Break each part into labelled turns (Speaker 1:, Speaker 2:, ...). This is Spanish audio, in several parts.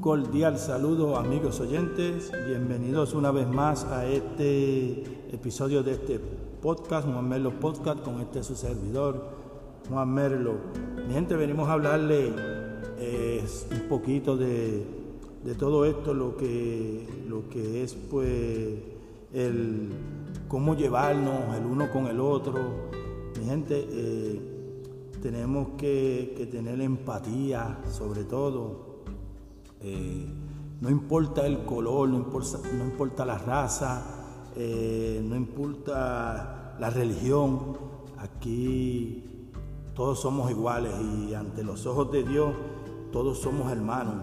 Speaker 1: cordial saludo amigos oyentes, bienvenidos una vez más a este episodio de este podcast, Juan Merlo Podcast, con este su servidor, Juan Merlo. Mi gente, venimos a hablarle eh, un poquito de, todo esto, lo que, lo que es pues el cómo llevarnos el uno con el otro. Mi gente, eh, tenemos que, que tener empatía sobre todo eh, no importa el color, no importa, no importa la raza, eh, no importa la religión, aquí todos somos iguales y ante los ojos de Dios todos somos hermanos.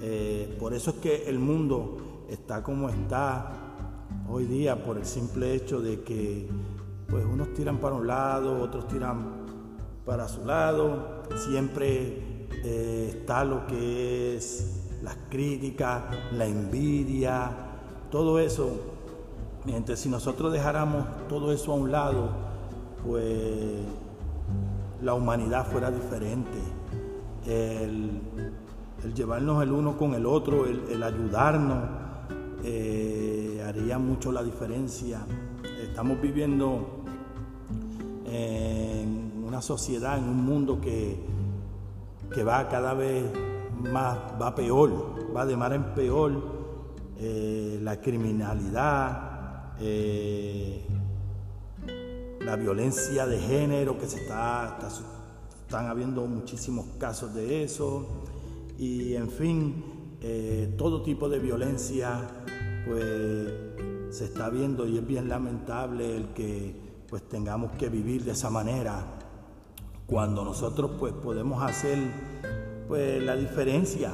Speaker 1: Eh, por eso es que el mundo está como está hoy día por el simple hecho de que pues unos tiran para un lado, otros tiran para su lado, siempre eh, está lo que es las críticas, la envidia, todo eso. Mientras si nosotros dejáramos todo eso a un lado, pues la humanidad fuera diferente. El, llevarnos el uno con el otro, el, ayudarnos, eh, haría mucho la diferencia. Estamos viviendo en una sociedad, en un mundo que que va cada vez más, va peor, va de mar en peor, eh, la criminalidad, eh, la violencia de género que se está, están habiendo muchísimos casos de eso, y en fin, eh, todo tipo de violencia, pues se está viendo y es bien lamentable el que pues tengamos que vivir de esa manera cuando nosotros pues podemos hacer pues la diferencia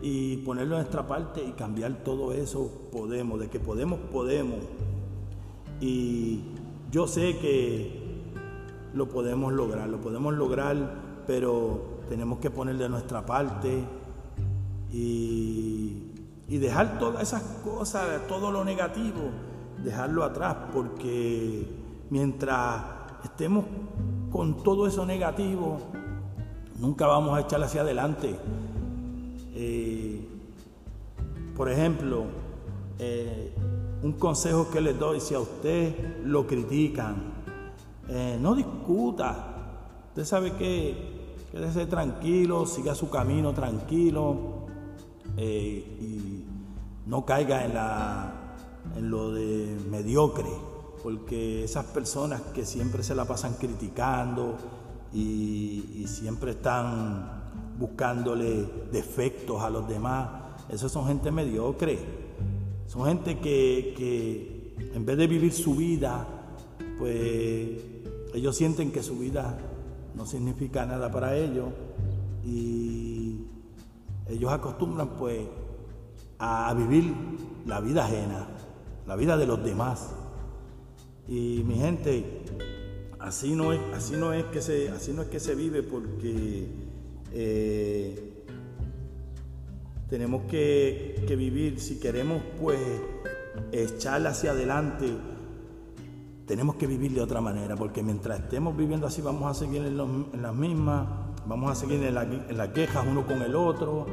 Speaker 1: y ponerlo en nuestra parte y cambiar todo eso, podemos, de que podemos, podemos. Y yo sé que lo podemos lograr, lo podemos lograr, pero tenemos que poner de nuestra parte y, y dejar todas esas cosas, todo lo negativo, dejarlo atrás, porque mientras estemos con todo eso negativo, nunca vamos a echar hacia adelante. Eh, por ejemplo, eh, un consejo que les doy, si a usted lo critican, eh, no discuta. Usted sabe que quédese tranquilo, siga su camino tranquilo y no caiga en, la, en lo de mediocre porque esas personas que siempre se la pasan criticando y, siempre están buscándole defectos a los demás, esos son gente mediocre, son gente que, en vez de vivir su vida, pues ellos sienten que su vida no significa nada para ellos y ellos acostumbran pues a vivir la vida ajena, la vida de los demás. Y mi gente, así no es, así no es que se, así no es que se vive porque eh, tenemos que, vivir, si queremos pues echar hacia adelante, tenemos que vivir de otra manera, porque mientras estemos viviendo así vamos a seguir en, las mismas, vamos a seguir en, las quejas uno con el otro.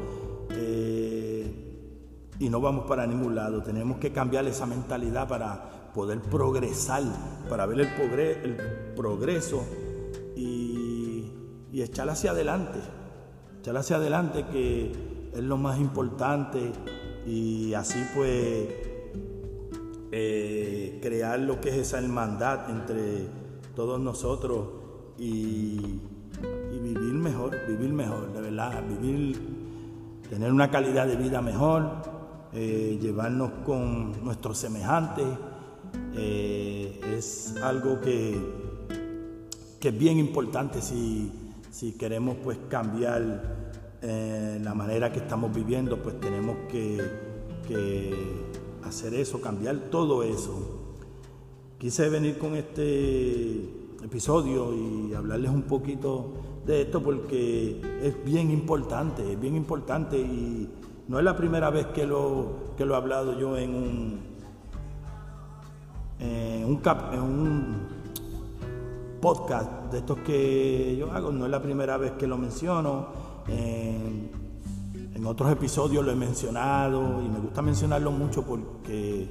Speaker 1: Eh, y no vamos para ningún lado. Tenemos que cambiar esa mentalidad para poder progresar, para ver el, progreso y, echar hacia adelante. Echar hacia adelante que es lo más importante y así pues eh, crear lo que es esa hermandad entre todos nosotros y, y vivir mejor, vivir mejor, de verdad, vivir, tener una calidad de vida mejor eh, llevarnos con nuestros semejantes, eh, es algo que, que, es bien importante si, si queremos pues cambiar eh, la manera que estamos viviendo, pues tenemos que, que hacer eso, cambiar todo eso. Quise venir con este episodio y hablarles un poquito de esto porque es bien importante, es bien importante y no es la primera vez que lo, que lo he hablado yo en un, un, en un podcast de estos que yo hago, no es la primera vez que lo menciono. En, en otros episodios lo he mencionado y me gusta mencionarlo mucho porque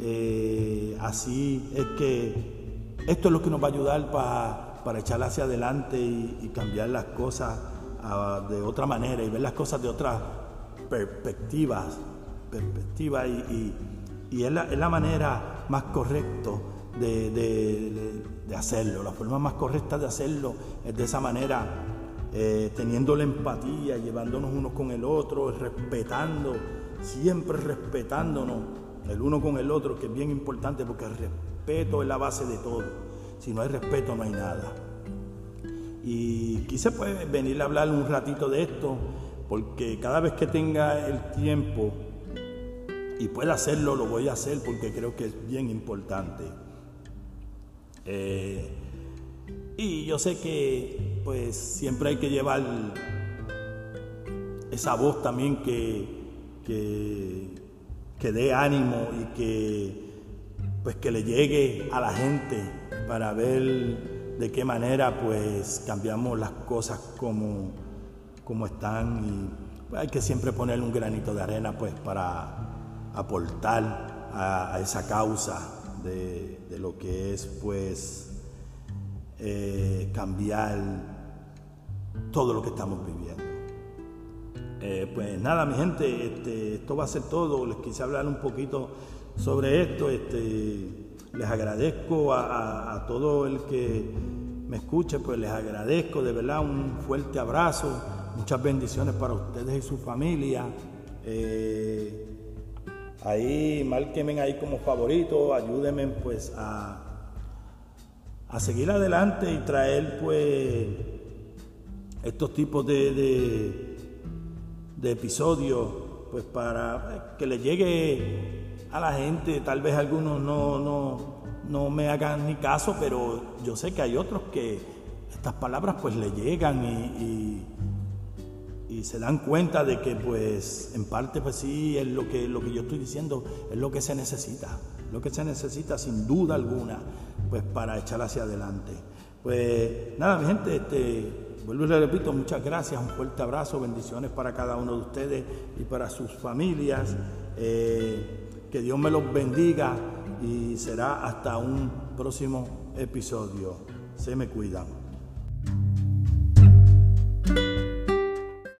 Speaker 1: eh, así es que esto es lo que nos va a ayudar para echar hacia adelante y, cambiar las cosas de otra manera y ver las cosas de otras perspectivas, perspectiva y, es, la, manera más correcta de, hacerlo. La forma más correcta de hacerlo es de esa manera, eh, teniendo la empatía, llevándonos uno con el otro, respetando, siempre respetándonos el uno con el otro, que es bien importante porque el respeto es la base de todo. Si no hay respeto no hay nada. Y quise pues venir a hablar un ratito de esto, porque cada vez que tenga el tiempo y pueda hacerlo, lo voy a hacer porque creo que es bien importante. Eh, y yo sé que pues siempre hay que llevar esa voz también que, que, que dé ánimo y que pues que le llegue a la gente para ver de qué manera pues cambiamos las cosas como, como están y pues, hay que siempre poner un granito de arena pues para aportar a, esa causa de, lo que es pues eh, cambiar todo lo que estamos viviendo. Eh, pues nada, mi gente, este, esto va a ser todo. Les quise hablar un poquito sobre esto. Este, les agradezco a, todo el que me escuche, pues les agradezco de verdad un fuerte abrazo, muchas bendiciones para ustedes y su familia. Eh, ahí, márquenme ahí como favorito, ayúdenme pues a, a seguir adelante y traer pues estos tipos de de episodios, pues para que le llegue a la gente, tal vez algunos no, no, no me hagan ni caso, pero yo sé que hay otros que estas palabras pues le llegan y, y, se dan cuenta de que pues en parte pues sí es lo que, lo que yo estoy diciendo, es lo que se necesita, lo que se necesita sin duda alguna pues para echar hacia adelante. Pues nada, mi gente, este, Vuelvo y le repito, muchas gracias, un fuerte abrazo, bendiciones para cada uno de ustedes y para sus familias. Eh, que Dios me los bendiga y será hasta un próximo episodio. Se me cuidan.